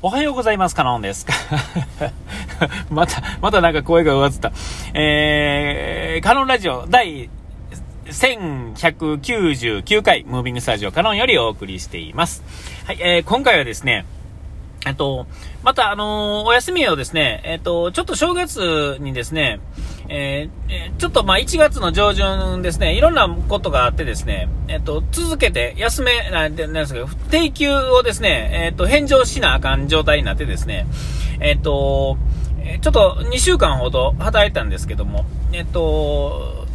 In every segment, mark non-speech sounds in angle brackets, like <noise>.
おはようございます。カノンです。<laughs> また、またなんか声が上ずった。えー、カノンラジオ第1199回、ムービングスタジオカノンよりお送りしています。はい、えー、今回はですね、えっと、また、あのー、お休みをですね、えっと、ちょっと正月にですね、えー、ちょっとまあ1月の上旬ですね、いろんなことがあってですね、えっと、続けて休め、なんですけど、定休をですね、えっと、返上しなあかん状態になってですね、えっと、ちょっと2週間ほど働いたんですけども、えっと、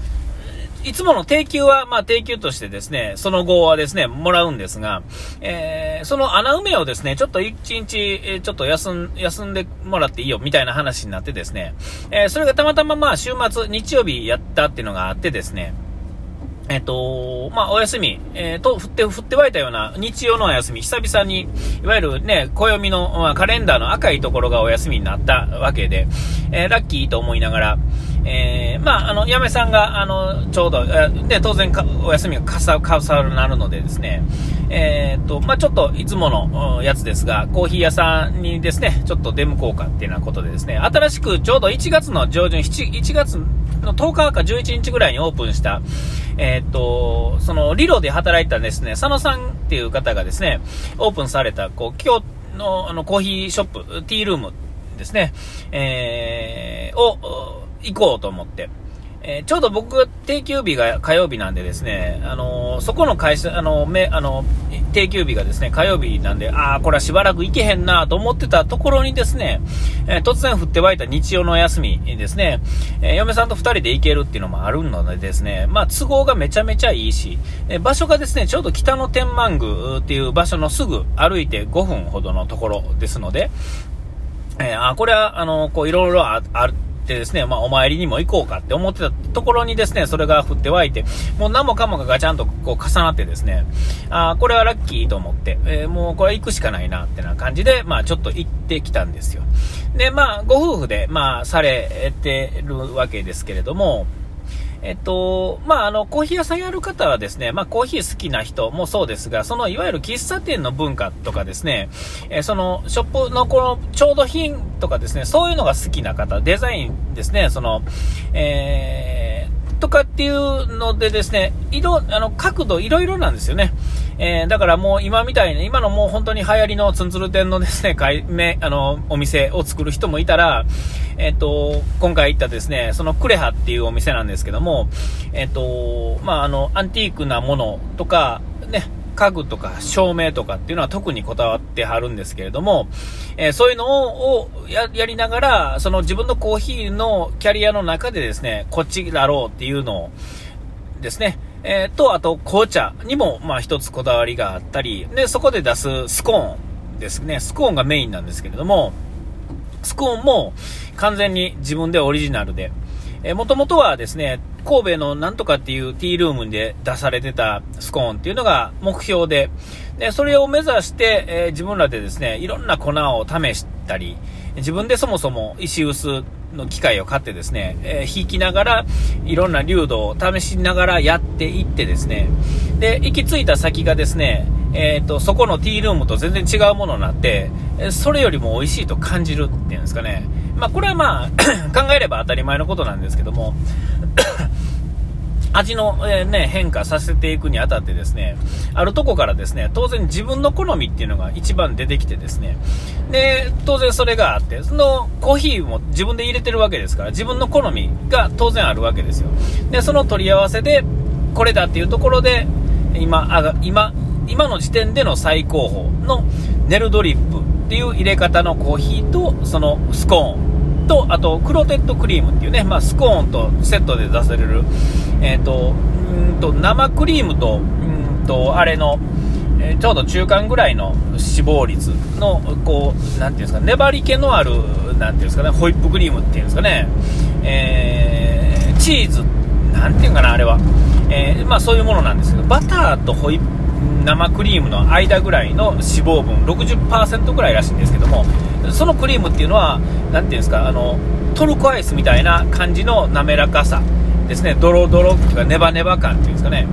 いつもの定休は、まあ定休としてですね、その後はですね、もらうんですが、えー、その穴埋めをですね、ちょっと一日、えちょっと休ん、休んでもらっていいよ、みたいな話になってですね、えー、それがたまたままあ週末、日曜日やったっていうのがあってですね、えっ、と、まあ、お休み、えー、と、振って、振って湧いたような日曜のお休み、久々に、いわゆるね、暦の、まあ、カレンダーの赤いところがお休みになったわけで、えー、ラッキーと思いながら、えー、まあ、あの、嫁さんが、あの、ちょうど、えで、当然かお休みがかさ、かさるなるのでですね、えー、っと、まあ、ちょっと、いつものやつですが、コーヒー屋さんにですね、ちょっと出向こうかっていうようなことでですね、新しくちょうど1月の上旬、7 1月の10日か11日ぐらいにオープンした、えー、っと、その、リロで働いたですね、佐野さんっていう方がですね、オープンされた、こう、今日の、あの、コーヒーショップ、ティールームですね、えー、を、行こうと思って。えー、ちょうど僕定休日が火曜日なんでですね、あのー、そこの会社、あのー、め、あの定休日がですね、火曜日なんで、ああ、これはしばらく行けへんなと思ってたところにですね、え突然降って湧いた日曜の休みですね、え嫁さんと2人で行けるっていうのもあるのでですね、まあ、都合がめちゃめちゃいいし、え場所がですね、ちょうど北の天満宮っていう場所のすぐ歩いて5分ほどのところですので、えあこれは、あのこう、いろいろある、ってですね、まあ、お参りにも行こうかって思ってたところにですね、それが降って湧いて、もう何もかもがガチャンとこう重なってですね、ああこれはラッキーと思って、えー、もうこれ行くしかないなってな感じで、まあ、ちょっと行ってきたんですよ。で、まあ、ご夫婦で、まあ、されてるわけですけれども、えっと、まあ、あの、コーヒー屋さんやる方はですね、まあ、コーヒー好きな人もそうですが、その、いわゆる喫茶店の文化とかですね、えー、その、ショップのこの、調度品とかですね、そういうのが好きな方、デザインですね、その、えー、とかっていうのでですね、色、あの、角度いろいろなんですよね。えー、だからもう今みたいに、今のもう本当に流行りのツンツル店のですね、<laughs> 買いめ、あの、お店を作る人もいたら、えっ、ー、と、今回行ったですね、そのクレハっていうお店なんですけども、えっ、ー、と、まあ、あの、アンティークなものとか、ね、家具とか照明とかっていうのは特にこだわってはるんですけれども、えー、そういうのをやりながら、その自分のコーヒーのキャリアの中でですね、こっちだろうっていうのをですね、えー、と、あと紅茶にも、まあ一つこだわりがあったり、で、そこで出すスコーンですね、スコーンがメインなんですけれども、スコーンも完全に自分でオリジナルで、えー、もともとはですね、神戸のなんとかっていうティールームで出されてたスコーンっていうのが目標で、でそれを目指して、えー、自分らでですね、いろんな粉を試したり、自分でそもそも石臼の機械を買ってですね、えー、引きながら、いろんな流度を試しながらやっていってですね、で、行き着いた先がですね、えっ、ー、と、そこのティールームと全然違うものになって、それよりも美味しいと感じるっていうんですかね。まあ、これはまあ <clears throat> 考えれば当たり前のことなんですけども味の、えー、ね、変化させていくにあたってですね、あるとこからですね、当然自分の好みっていうのが一番出てきてですね、で、当然それがあって、そのコーヒーも自分で入れてるわけですから、自分の好みが当然あるわけですよ。で、その取り合わせで、これだっていうところで、今、あ今、今の時点での最高峰のネルドリップっていう入れ方のコーヒーと、そのスコーン、と、あと、クロテッドクリームっていうね、まあ、スコーンとセットで出される、えっ、ー、と、んと、生クリームと、んと、あれの、えー、ちょうど中間ぐらいの脂肪率の、こう、なんていうんですか、粘り気のある、なんていうんですかね、ホイップクリームっていうんですかね、えー、チーズ、なんていうかな、あれは。えー、まあそういうものなんですけど、バターとホイップ、生クリームの間ぐらいの脂肪分60%ぐらいらしいんですけどもそのクリームっていうのは何ていうんですかあのトルコアイスみたいな感じの滑らかさですね。ドロドロっていうかネバネバ感っていうんですかね。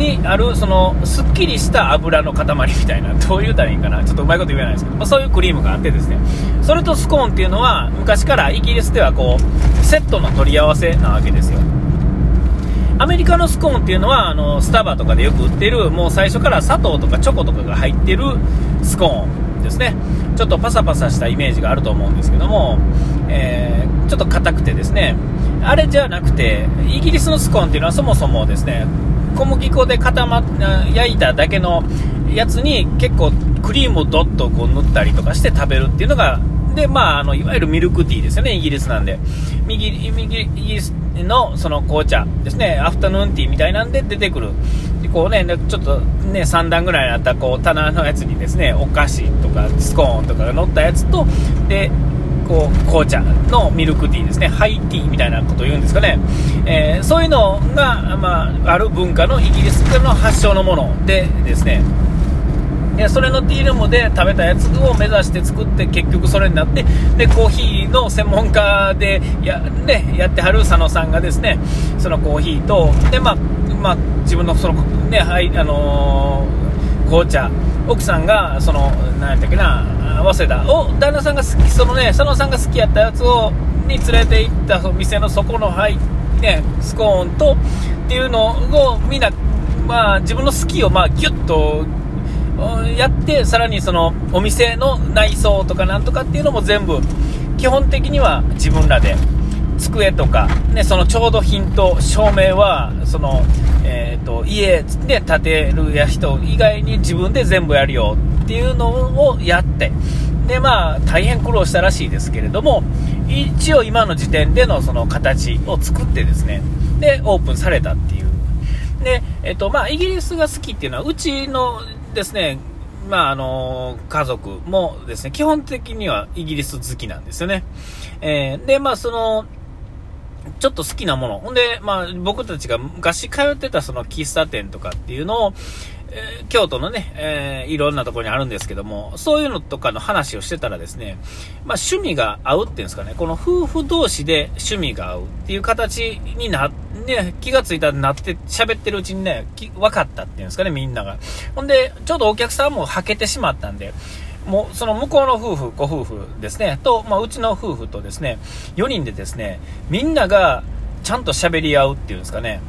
にある、その、すっきりした油の塊みたいな、どう言うたらいいかな、ちょっとうまいこと言えないですけど、まあ、そういうクリームがあってですね、それとスコーンっていうのは、昔からイギリスではこう、セットの取り合わせなわけですよ。アメリカのスコーンっていうのは、あの、スタバとかでよく売ってる、もう最初から砂糖とかチョコとかが入ってるスコーン。ですね。ちょっとパサパサしたイメージがあると思うんですけども、えー、ちょっと硬くてですね、あれじゃなくて、イギリスのスコーンっていうのはそもそもですね、小麦粉で固ま焼いただけのやつに結構クリームをどっとこう塗ったりとかして食べるっていうのが、で、まあ、あの、いわゆるミルクティーですよね、イギリスなんで。右、右、イギリスのその紅茶ですね、アフタヌーンティーみたいなんで出てくる。こうね、ちょっとね、3段ぐらいあったこう棚のやつにですね、お菓子とかスコーンとかが乗ったやつと、で、こう紅茶のミルクティーですね、ハイティーみたいなことを言うんですかね、えー、そういうのが、まあ、ある文化のイギリスの発祥のものでですね、それのティールームで食べたやつを目指して作って結局それになってでコーヒーの専門家でや,、ね、やってはる佐野さんがですねそのコーヒーとで、まあまあ、自分のその、ねはいあのー、紅茶奥さんがその何やったっけな早稲田を旦那さんが好きそのね佐野さんが好きやったやつをに連れて行った店のそこの、はいね、スコーンとっていうのをみんな、まあ、自分の好きをまあギュッとやってさらにそのお店の内装とかなんとかっていうのも全部基本的には自分らで机とか、ね、その調度品と照明はその、えーと、家で建てるや人以外に自分で全部やるよっていうのをやってで、まあ、大変苦労したらしいですけれども一応今の時点でのその形を作ってですねでオープンされたっていうで、え、ー、とまあ、イギリスが好きっていうのはうちのですねまあ、あの家族もですね基本的にはイギリス好きなんですよね。えー、で、まあ、そのちょっと好きなもの。ほんで、まあ、僕たちが昔通ってたその喫茶店とかっていうのを、えー、京都のね、えー、いろんなところにあるんですけども、そういうのとかの話をしてたらですね、まあ、趣味が合うっていうんですかね、この夫婦同士で趣味が合うっていう形にな、ね、気がついたらなって喋ってるうちにね、分かったっていうんですかね、みんなが。ほんで、ちょうどお客さんもはけてしまったんで、もうその向こうの夫婦、ご夫婦ですね、と、まあ、うちの夫婦とですね、4人でですね、みんながちゃんと喋り合うっていうんですかね、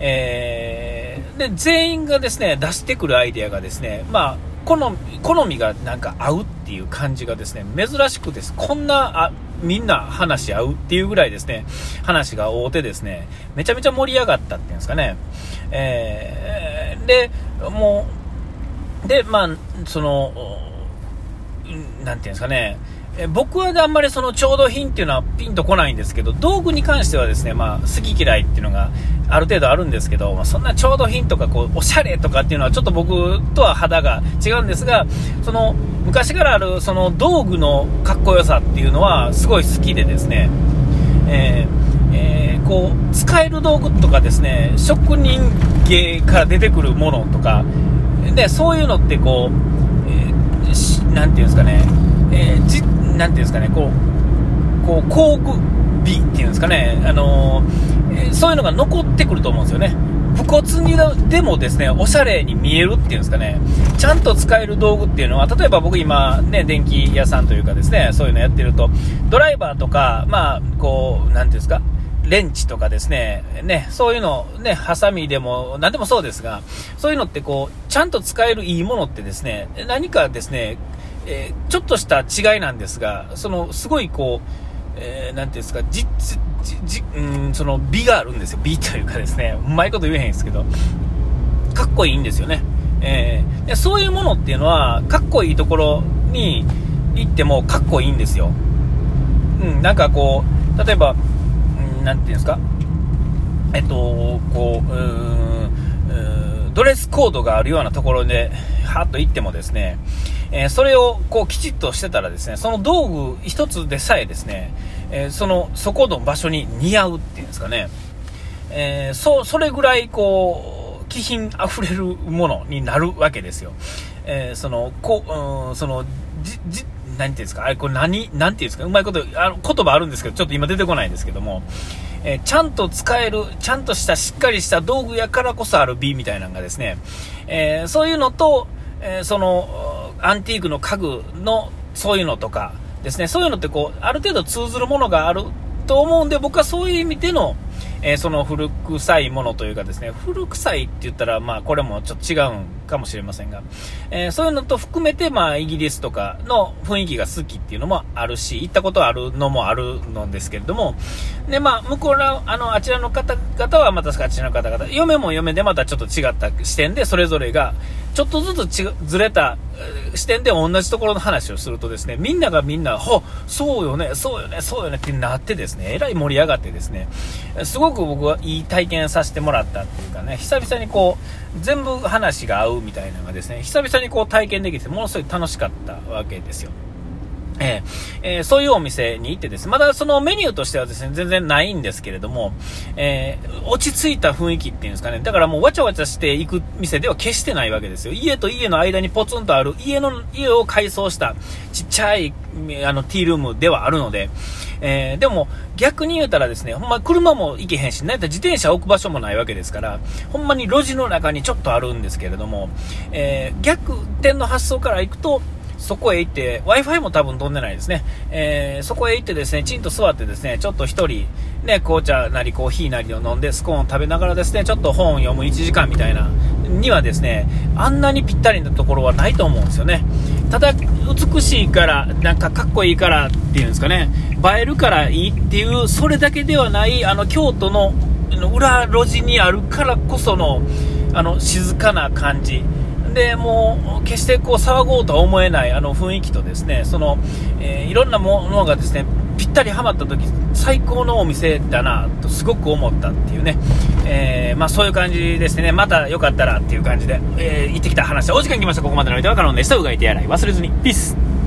えー、で、全員がですね、出してくるアイデアがですね、まあ、好み好みがなんか合うっていう感じがですね、珍しくです。こんな、あ、みんな話し合うっていうぐらいですね、話が大手ですね、めちゃめちゃ盛り上がったっていうんですかね。えー、で、もう、で、まあ、その、なんていうんですかね、え僕はあんまりその調度品っていうのはピンとこないんですけど、道具に関してはですね、まあ、好き嫌いっていうのがある程度あるんですけど、まあ、そんな調度品とかこう、おしゃれとかっていうのはちょっと僕とは肌が違うんですが、その、昔からあるその道具のかっこよさっていうのはすごい好きでですね、えーえー、こう、使える道具とかですね、職人芸から出てくるものとか、で、そういうのってこう、なんていうんですかね、えー、じなんていうんですかね、こう、こう、工具美っていうんですかね、あのー、そういうのが残ってくると思うんですよね。武骨にでもですね、おしゃれに見えるっていうんですかね、ちゃんと使える道具っていうのは、例えば僕今、ね、電気屋さんというかですね、そういうのやってると、ドライバーとか、まあ、こう、なんていうんですか、レンチとかですね、ね、そういうの、ね、ハサミでも、何でもそうですが、そういうのってこう、ちゃんと使えるいいものってですね、何かですね、えー、ちょっとした違いなんですが、その、すごいこう、えー、なんていうんですか、じ、じ、じ、うん、その美があるんですよ。美というかですね、うまいこと言えへんですけど、かっこいいんですよね。えー、でそういうものっていうのは、かっこいいところに行ってもかっこいいんですよ。うん、なんかこう、例えば、なんていうんですか、えっと、こう、うドレスコードがあるようなところで、はっと行ってもですね、えー、それをこうきちっとしてたらですね、その道具一つでさえですね、えー、その、そこの場所に似合うっていうんですかね、えー、そ、それぐらいこう、気品あふれるものになるわけですよ。えその、こう、うん、その、じ、じ、なんていうんですか、あれ、これ何、なんていうんですか、うまいこと、あの、言葉あるんですけど、ちょっと今出てこないんですけども、えー、ちゃんと使える、ちゃんとしたしっかりした道具やからこそある美みたいなのがですね、えー、そういうのと、えその、アンティークの家具のそういうのとかですね、そういうのってこう、ある程度通ずるものがあると思うんで、僕はそういう意味での、えー、その古臭いものというかですね、古臭いって言ったら、まあこれもちょっと違うんかもしれませんが、えー、そういうのと含めて、まあイギリスとかの雰囲気が好きっていうのもあるし、行ったことあるのもあるのですけれども、で、まあ向こうら、あの、あちらの方々はまたあちらの方々、嫁も嫁でまたちょっと違った視点で、それぞれが、ちょっとずつずれた視点で同じところの話をするとですね、みんながみんな、ほそうよね、そうよね、そうよねってなってですね、えらい盛り上がってですね、すごく僕はいい体験させてもらったっていうかね、久々にこう、全部話が合うみたいなのがですね、久々にこう体験できて、ものすごい楽しかったわけですよ。えー、えー、そういうお店に行ってです、まだそのメニューとしてはですね、全然ないんですけれども、えー、落ち着いた雰囲気っていうんですかね、だからもうわちゃわちゃしていく店では決してないわけですよ。家と家の間にポツンとある、家の、家を改装したちっちゃい、あの、ティールームではあるので、えー、でも逆に言うたらですね、ほんま車も行けへんし、なんやったら自転車置く場所もないわけですから、ほんまに路地の中にちょっとあるんですけれども、えー、逆転の発想から行くと、そこへ行って、Wi-Fi も多分飛んでないですね。えー、そこへ行ってですね、ちんと座ってですね、ちょっと1人、ね、紅茶なりコーヒーなりを飲んで、スコーンを食べながらですね、ちょっと本を読む1時間みたいな、にはですね、あんなにぴったりなところはないと思うんですよね。ただ、美しいから、なんかかっこいいからっていうんですかね、映えるからいいっていう、それだけではない、あの、京都の裏路地にあるからこその、あの、静かな感じ。でもう決してこう騒ごうとは思えないあの雰囲気とですねその、えー、いろんなものがですねぴったりはまった時最高のお店だなとすごく思ったっていうね、えー、まあ、そういう感じですね。またよかったらっていう感じで、えー、行ってきた話。お時間来ました。ここまでの相手はカノンでした。うがいてやない。忘れずに。ピース。